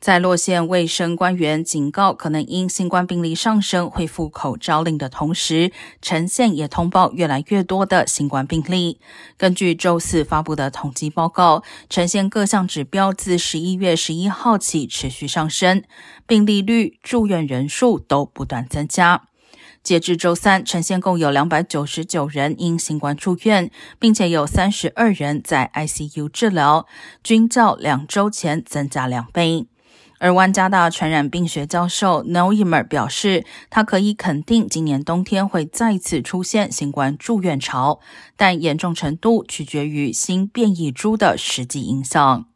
在洛县卫生官员警告可能因新冠病例上升恢复口罩令的同时，陈县也通报越来越多的新冠病例。根据周四发布的统计报告，陈县各项指标自十一月十一号起持续上升，病例率、住院人数都不断增加。截至周三，陈县共有两百九十九人因新冠住院，并且有三十二人在 ICU 治疗，均较两周前增加两倍。而万加大传染病学教授 Noemer 表示，他可以肯定今年冬天会再次出现新冠住院潮，但严重程度取决于新变异株的实际影响。